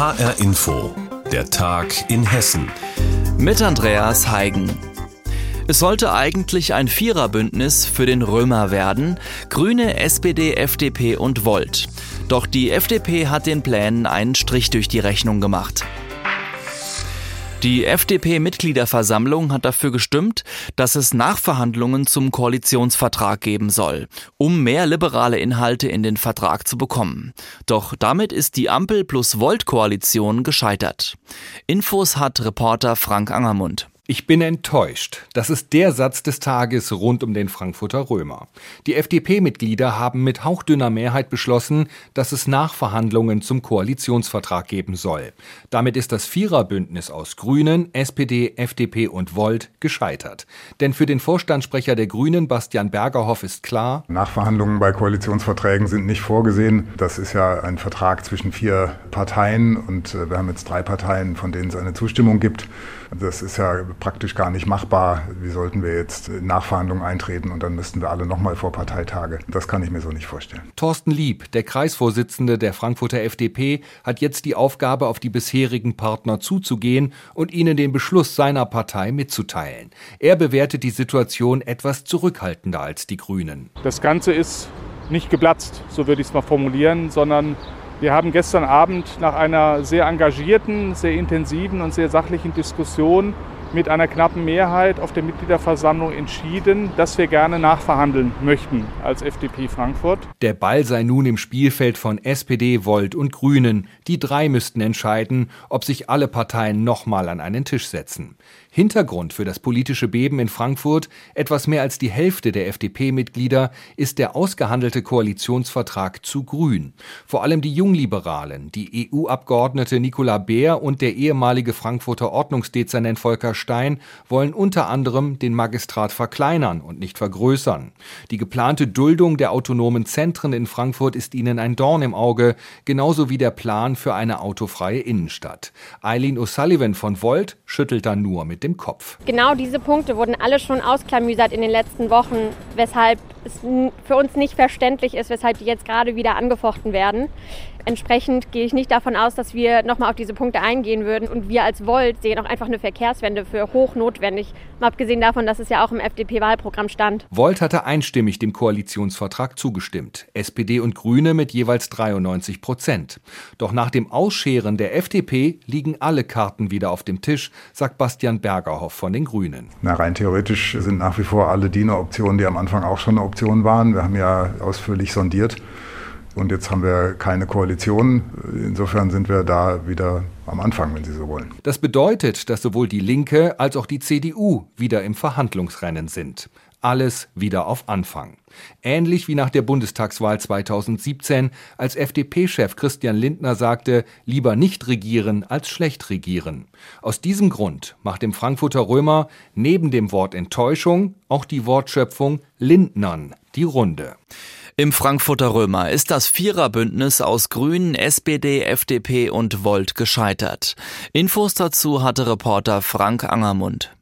HR Info, der Tag in Hessen. Mit Andreas Heigen. Es sollte eigentlich ein Viererbündnis für den Römer werden. Grüne, SPD, FDP und Volt. Doch die FDP hat den Plänen einen Strich durch die Rechnung gemacht. Die FDP-Mitgliederversammlung hat dafür gestimmt, dass es Nachverhandlungen zum Koalitionsvertrag geben soll, um mehr liberale Inhalte in den Vertrag zu bekommen. Doch damit ist die Ampel plus Volt-Koalition gescheitert. Infos hat Reporter Frank Angermund. Ich bin enttäuscht. Das ist der Satz des Tages rund um den Frankfurter Römer. Die FDP-Mitglieder haben mit hauchdünner Mehrheit beschlossen, dass es Nachverhandlungen zum Koalitionsvertrag geben soll. Damit ist das Viererbündnis aus Grünen, SPD, FDP und Volt gescheitert. Denn für den Vorstandssprecher der Grünen, Bastian Bergerhoff, ist klar, Nachverhandlungen bei Koalitionsverträgen sind nicht vorgesehen. Das ist ja ein Vertrag zwischen vier Parteien und äh, wir haben jetzt drei Parteien, von denen es eine Zustimmung gibt. Das ist ja praktisch gar nicht machbar. Wie sollten wir jetzt in Nachverhandlungen eintreten und dann müssten wir alle nochmal vor Parteitage? Das kann ich mir so nicht vorstellen. Thorsten Lieb, der Kreisvorsitzende der Frankfurter FDP, hat jetzt die Aufgabe, auf die bisherigen Partner zuzugehen und ihnen den Beschluss seiner Partei mitzuteilen. Er bewertet die Situation etwas zurückhaltender als die Grünen. Das Ganze ist nicht geplatzt, so würde ich es mal formulieren, sondern wir haben gestern Abend nach einer sehr engagierten, sehr intensiven und sehr sachlichen Diskussion mit einer knappen Mehrheit auf der Mitgliederversammlung entschieden, dass wir gerne nachverhandeln möchten als FDP Frankfurt. Der Ball sei nun im Spielfeld von SPD, Volt und Grünen. Die drei müssten entscheiden, ob sich alle Parteien nochmal an einen Tisch setzen. Hintergrund für das politische Beben in Frankfurt, etwas mehr als die Hälfte der FDP-Mitglieder, ist der ausgehandelte Koalitionsvertrag zu Grün. Vor allem die Jungliberalen, die EU-Abgeordnete Nicola Beer und der ehemalige Frankfurter Ordnungsdezernent Volker Stein wollen unter anderem den Magistrat verkleinern und nicht vergrößern. Die geplante Duldung der autonomen Zentren in Frankfurt ist ihnen ein Dorn im Auge, genauso wie der Plan für eine autofreie Innenstadt. Eileen O'Sullivan von Volt schüttelt da nur mit dem Kopf. Genau diese Punkte wurden alle schon ausklamüsert in den letzten Wochen, weshalb es für uns nicht verständlich ist, weshalb die jetzt gerade wieder angefochten werden. Entsprechend gehe ich nicht davon aus, dass wir nochmal auf diese Punkte eingehen würden. Und wir als Volt sehen auch einfach eine Verkehrswende für hochnotwendig. Mal abgesehen davon, dass es ja auch im FDP-Wahlprogramm stand. Volt hatte einstimmig dem Koalitionsvertrag zugestimmt. SPD und Grüne mit jeweils 93 Prozent. Doch nach dem Ausscheren der FDP liegen alle Karten wieder auf dem Tisch, sagt Bastian Bergerhoff von den Grünen. Na, rein theoretisch sind nach wie vor alle die eine Option, die am Anfang auch schon eine Option waren. Wir haben ja ausführlich sondiert. Und jetzt haben wir keine Koalition. Insofern sind wir da wieder am Anfang, wenn Sie so wollen. Das bedeutet, dass sowohl die Linke als auch die CDU wieder im Verhandlungsrennen sind. Alles wieder auf Anfang. Ähnlich wie nach der Bundestagswahl 2017, als FDP-Chef Christian Lindner sagte, lieber nicht regieren als schlecht regieren. Aus diesem Grund macht im Frankfurter Römer neben dem Wort Enttäuschung auch die Wortschöpfung Lindnern die Runde. Im Frankfurter Römer ist das Viererbündnis aus Grünen, SPD, FDP und Volt gescheitert. Infos dazu hatte Reporter Frank Angermund.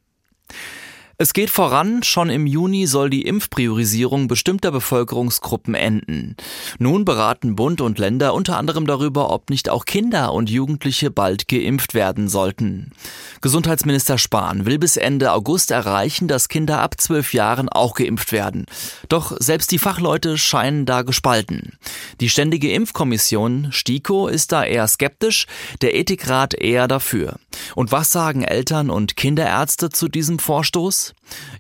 Es geht voran, schon im Juni soll die Impfpriorisierung bestimmter Bevölkerungsgruppen enden. Nun beraten Bund und Länder unter anderem darüber, ob nicht auch Kinder und Jugendliche bald geimpft werden sollten. Gesundheitsminister Spahn will bis Ende August erreichen, dass Kinder ab zwölf Jahren auch geimpft werden. Doch selbst die Fachleute scheinen da gespalten. Die Ständige Impfkommission STIKO ist da eher skeptisch, der Ethikrat eher dafür. Und was sagen Eltern und Kinderärzte zu diesem Vorstoß?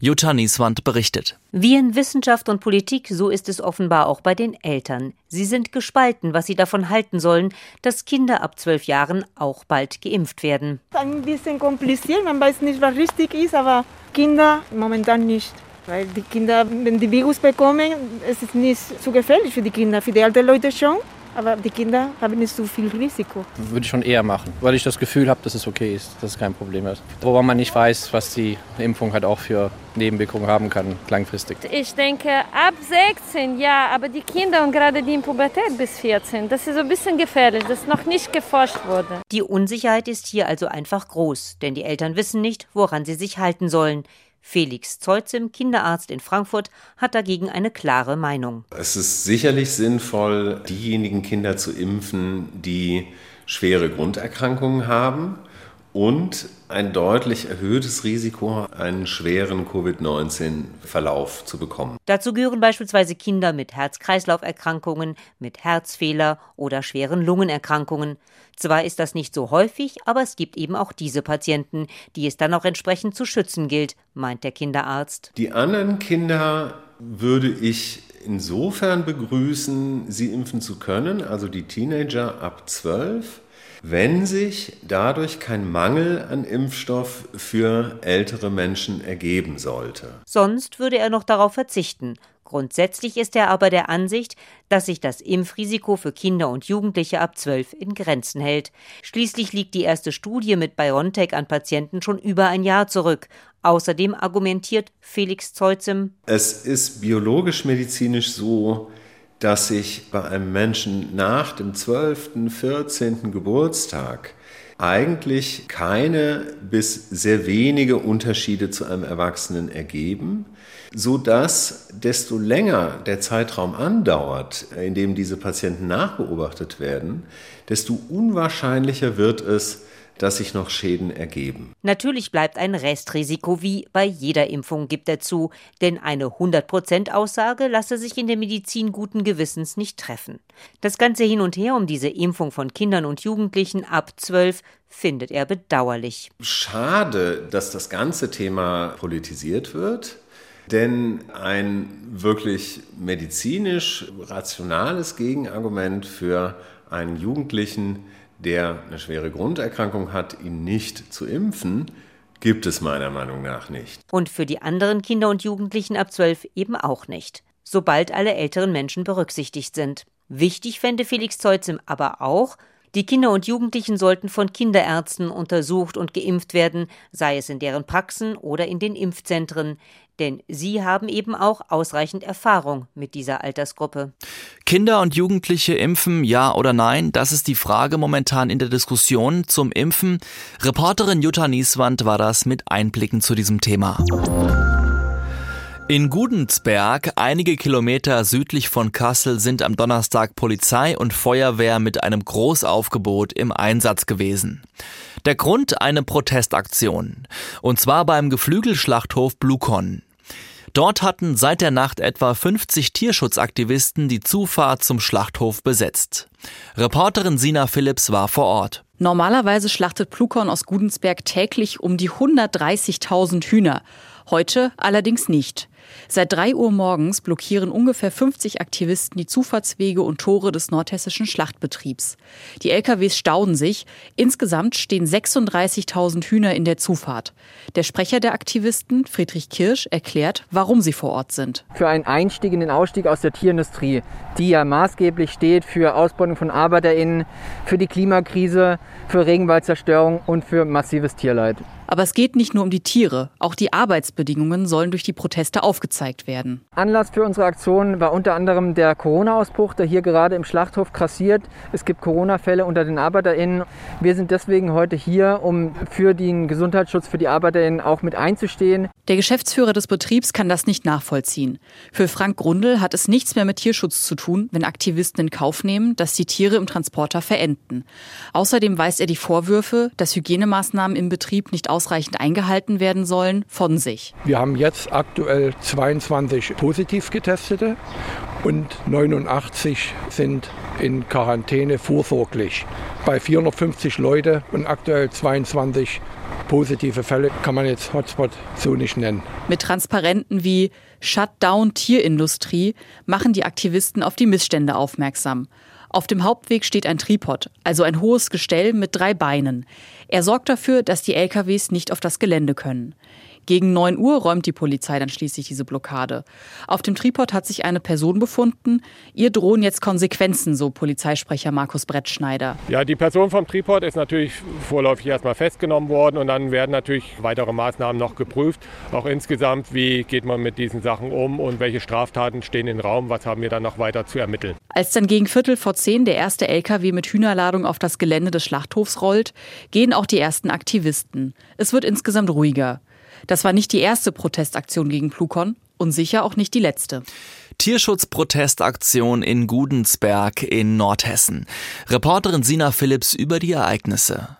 Jutta Nieswand berichtet. Wie in Wissenschaft und Politik, so ist es offenbar auch bei den Eltern. Sie sind gespalten, was sie davon halten sollen, dass Kinder ab zwölf Jahren auch bald geimpft werden. Ein bisschen kompliziert, man weiß nicht, was richtig ist, aber Kinder momentan nicht. Weil die Kinder, wenn die Virus bekommen, es ist nicht zu gefährlich für die Kinder, für die alten Leute schon. Aber die Kinder haben nicht so viel Risiko. Würde ich schon eher machen, weil ich das Gefühl habe, dass es okay ist, dass es kein Problem ist. Wobei man nicht weiß, was die Impfung halt auch für Nebenwirkungen haben kann, langfristig. Ich denke, ab 16, ja, aber die Kinder und gerade die in Pubertät bis 14, das ist so ein bisschen gefährlich, das noch nicht geforscht wurde. Die Unsicherheit ist hier also einfach groß, denn die Eltern wissen nicht, woran sie sich halten sollen. Felix Zeuzim, Kinderarzt in Frankfurt, hat dagegen eine klare Meinung. Es ist sicherlich sinnvoll, diejenigen Kinder zu impfen, die schwere Grunderkrankungen haben und ein deutlich erhöhtes Risiko, einen schweren Covid-19-Verlauf zu bekommen. Dazu gehören beispielsweise Kinder mit Herz-Kreislauf-Erkrankungen, mit Herzfehler oder schweren Lungenerkrankungen. Zwar ist das nicht so häufig, aber es gibt eben auch diese Patienten, die es dann auch entsprechend zu schützen gilt, meint der Kinderarzt. Die anderen Kinder würde ich insofern begrüßen, sie impfen zu können, also die Teenager ab 12 wenn sich dadurch kein Mangel an Impfstoff für ältere Menschen ergeben sollte. Sonst würde er noch darauf verzichten. Grundsätzlich ist er aber der Ansicht, dass sich das Impfrisiko für Kinder und Jugendliche ab 12 in Grenzen hält. Schließlich liegt die erste Studie mit BioNTech an Patienten schon über ein Jahr zurück. Außerdem argumentiert Felix Zeuzem, es ist biologisch-medizinisch so, dass sich bei einem Menschen nach dem 12., 14. Geburtstag eigentlich keine bis sehr wenige Unterschiede zu einem Erwachsenen ergeben, so dass desto länger der Zeitraum andauert, in dem diese Patienten nachbeobachtet werden, desto unwahrscheinlicher wird es, dass sich noch Schäden ergeben. Natürlich bleibt ein Restrisiko wie bei jeder Impfung, gibt er zu, denn eine 100%-Aussage lasse sich in der Medizin guten Gewissens nicht treffen. Das ganze Hin und Her um diese Impfung von Kindern und Jugendlichen ab 12 findet er bedauerlich. Schade, dass das ganze Thema politisiert wird. Denn ein wirklich medizinisch rationales Gegenargument für einen Jugendlichen, der eine schwere Grunderkrankung hat, ihn nicht zu impfen, gibt es meiner Meinung nach nicht. Und für die anderen Kinder und Jugendlichen ab 12 eben auch nicht, sobald alle älteren Menschen berücksichtigt sind. Wichtig fände Felix Zeuzim aber auch, die Kinder und Jugendlichen sollten von Kinderärzten untersucht und geimpft werden, sei es in deren Praxen oder in den Impfzentren, denn sie haben eben auch ausreichend Erfahrung mit dieser Altersgruppe. Kinder und Jugendliche impfen, ja oder nein? Das ist die Frage momentan in der Diskussion zum Impfen. Reporterin Jutta Nieswand war das mit Einblicken zu diesem Thema. In Gudensberg, einige Kilometer südlich von Kassel, sind am Donnerstag Polizei und Feuerwehr mit einem Großaufgebot im Einsatz gewesen. Der Grund eine Protestaktion. Und zwar beim Geflügelschlachthof Blukon. Dort hatten seit der Nacht etwa 50 Tierschutzaktivisten die Zufahrt zum Schlachthof besetzt. Reporterin Sina Phillips war vor Ort. Normalerweise schlachtet Plukon aus Gudensberg täglich um die 130.000 Hühner. Heute allerdings nicht. Seit drei Uhr morgens blockieren ungefähr 50 Aktivisten die Zufahrtswege und Tore des nordhessischen Schlachtbetriebs. Die LKWs stauen sich. Insgesamt stehen 36.000 Hühner in der Zufahrt. Der Sprecher der Aktivisten, Friedrich Kirsch, erklärt, warum sie vor Ort sind. Für einen Einstieg in den Ausstieg aus der Tierindustrie, die ja maßgeblich steht für Ausbeutung von ArbeiterInnen, für die Klimakrise, für Regenwaldzerstörung und für massives Tierleid. Aber es geht nicht nur um die Tiere, auch die Arbeitsbedingungen sollen durch die Proteste aufgezeigt werden. Anlass für unsere Aktion war unter anderem der Corona-Ausbruch, der hier gerade im Schlachthof krassiert. Es gibt Corona-Fälle unter den ArbeiterInnen. Wir sind deswegen heute hier, um für den Gesundheitsschutz für die ArbeiterInnen auch mit einzustehen. Der Geschäftsführer des Betriebs kann das nicht nachvollziehen. Für Frank Grundl hat es nichts mehr mit Tierschutz zu tun, wenn Aktivisten in Kauf nehmen, dass die Tiere im Transporter verenden. Außerdem weist er die Vorwürfe, dass Hygienemaßnahmen im Betrieb nicht ausreichend eingehalten werden sollen, von sich. Wir haben jetzt aktuell 22 positiv getestete und 89 sind in Quarantäne vorsorglich. Bei 450 Leute und aktuell 22 positive Fälle kann man jetzt Hotspot so nicht nennen. Mit Transparenten wie Shutdown Tierindustrie machen die Aktivisten auf die Missstände aufmerksam. Auf dem Hauptweg steht ein Tripod, also ein hohes Gestell mit drei Beinen. Er sorgt dafür, dass die LKWs nicht auf das Gelände können. Gegen 9 Uhr räumt die Polizei dann schließlich diese Blockade. Auf dem Tripod hat sich eine Person befunden. Ihr drohen jetzt Konsequenzen, so Polizeisprecher Markus Brettschneider. Ja, die Person vom Tripod ist natürlich vorläufig erstmal festgenommen worden und dann werden natürlich weitere Maßnahmen noch geprüft. Auch insgesamt, wie geht man mit diesen Sachen um und welche Straftaten stehen im Raum, was haben wir dann noch weiter zu ermitteln. Als dann gegen Viertel vor zehn der erste LKW mit Hühnerladung auf das Gelände des Schlachthofs rollt, gehen auch die ersten Aktivisten. Es wird insgesamt ruhiger. Das war nicht die erste Protestaktion gegen Plukon und sicher auch nicht die letzte. Tierschutzprotestaktion in Gudensberg in Nordhessen. Reporterin Sina Phillips über die Ereignisse.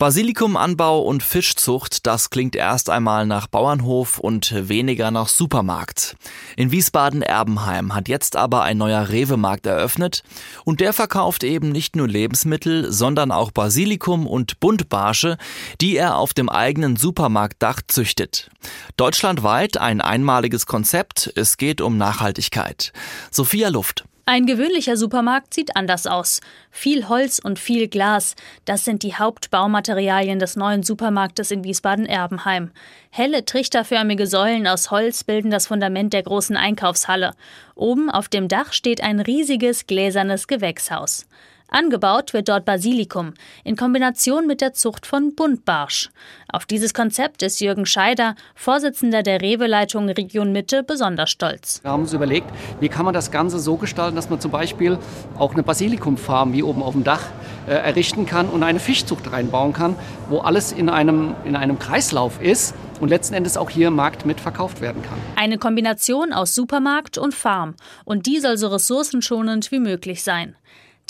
Basilikumanbau und Fischzucht, das klingt erst einmal nach Bauernhof und weniger nach Supermarkt. In Wiesbaden-Erbenheim hat jetzt aber ein neuer Rewe-Markt eröffnet und der verkauft eben nicht nur Lebensmittel, sondern auch Basilikum und Buntbarsche, die er auf dem eigenen Supermarktdach züchtet. Deutschlandweit ein einmaliges Konzept, es geht um Nachhaltigkeit. Sophia Luft. Ein gewöhnlicher Supermarkt sieht anders aus. Viel Holz und viel Glas, das sind die Hauptbaumaterialien des neuen Supermarktes in Wiesbaden-Erbenheim. Helle trichterförmige Säulen aus Holz bilden das Fundament der großen Einkaufshalle. Oben auf dem Dach steht ein riesiges gläsernes Gewächshaus. Angebaut wird dort Basilikum in Kombination mit der Zucht von Buntbarsch. Auf dieses Konzept ist Jürgen Scheider, Vorsitzender der Rewe-Leitung Region Mitte, besonders stolz. Wir haben uns überlegt, wie kann man das Ganze so gestalten, dass man zum Beispiel auch eine Basilikumfarm wie oben auf dem Dach äh, errichten kann und eine Fischzucht reinbauen kann, wo alles in einem, in einem Kreislauf ist und letzten Endes auch hier im Markt mitverkauft werden kann. Eine Kombination aus Supermarkt und Farm. Und die soll so ressourcenschonend wie möglich sein.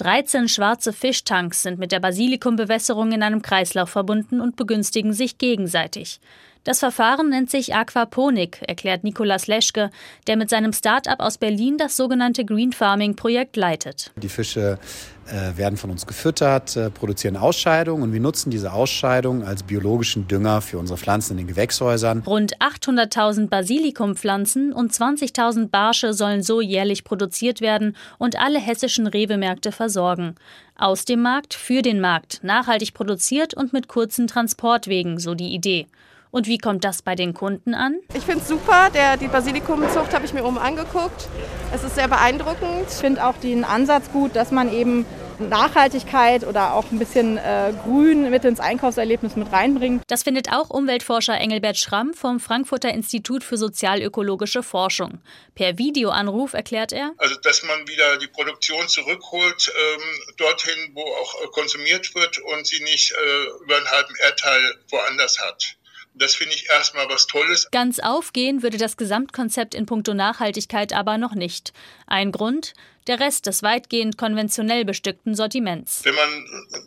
13 schwarze Fischtanks sind mit der Basilikumbewässerung in einem Kreislauf verbunden und begünstigen sich gegenseitig. Das Verfahren nennt sich Aquaponik, erklärt Nikolas Leschke, der mit seinem Start-up aus Berlin das sogenannte Green Farming Projekt leitet. Die Fische äh, werden von uns gefüttert, äh, produzieren Ausscheidungen und wir nutzen diese Ausscheidungen als biologischen Dünger für unsere Pflanzen in den Gewächshäusern. Rund 800.000 Basilikumpflanzen und 20.000 Barsche sollen so jährlich produziert werden und alle hessischen Rewe-Märkte versorgen. Aus dem Markt für den Markt, nachhaltig produziert und mit kurzen Transportwegen, so die Idee. Und wie kommt das bei den Kunden an? Ich finde es super. Der, die Basilikumzucht habe ich mir oben angeguckt. Es ist sehr beeindruckend. Ich finde auch den Ansatz gut, dass man eben Nachhaltigkeit oder auch ein bisschen äh, Grün mit ins Einkaufserlebnis mit reinbringt. Das findet auch Umweltforscher Engelbert Schramm vom Frankfurter Institut für sozialökologische Forschung. Per Videoanruf erklärt er. Also, dass man wieder die Produktion zurückholt ähm, dorthin, wo auch konsumiert wird und sie nicht äh, über einen halben Erdteil woanders hat. Das finde ich erstmal was Tolles. Ganz aufgehen würde das Gesamtkonzept in puncto Nachhaltigkeit aber noch nicht. Ein Grund, der Rest des weitgehend konventionell bestückten Sortiments. Wenn man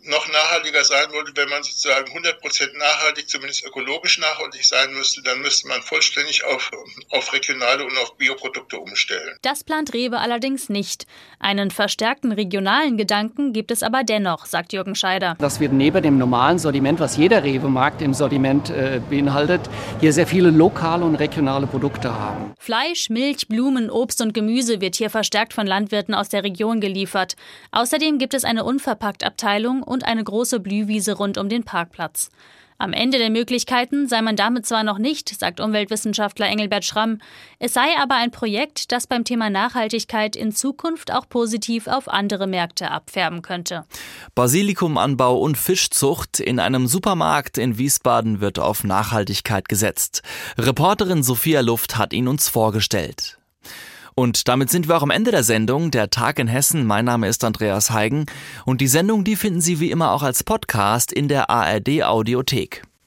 noch nachhaltiger sein wollte, wenn man sozusagen 100% nachhaltig, zumindest ökologisch nachhaltig sein müsste, dann müsste man vollständig auf, auf regionale und auf Bioprodukte umstellen. Das plant Rewe allerdings nicht. Einen verstärkten regionalen Gedanken gibt es aber dennoch, sagt Jürgen Scheider. Das wird neben dem normalen Sortiment, was jeder Rewe-Markt im Sortiment äh, beinhaltet, hier sehr viele lokale und regionale Produkte haben. Fleisch, Milch, Blumen, Obst und Gemüse wird hier verstärkt von Landwirten Produkten aus der Region geliefert. Außerdem gibt es eine Unverpackt-Abteilung und eine große Blühwiese rund um den Parkplatz. Am Ende der Möglichkeiten sei man damit zwar noch nicht, sagt Umweltwissenschaftler Engelbert Schramm, es sei aber ein Projekt, das beim Thema Nachhaltigkeit in Zukunft auch positiv auf andere Märkte abfärben könnte. Basilikumanbau und Fischzucht in einem Supermarkt in Wiesbaden wird auf Nachhaltigkeit gesetzt. Reporterin Sophia Luft hat ihn uns vorgestellt. Und damit sind wir auch am Ende der Sendung, der Tag in Hessen. Mein Name ist Andreas Heigen und die Sendung, die finden Sie wie immer auch als Podcast in der ARD Audiothek.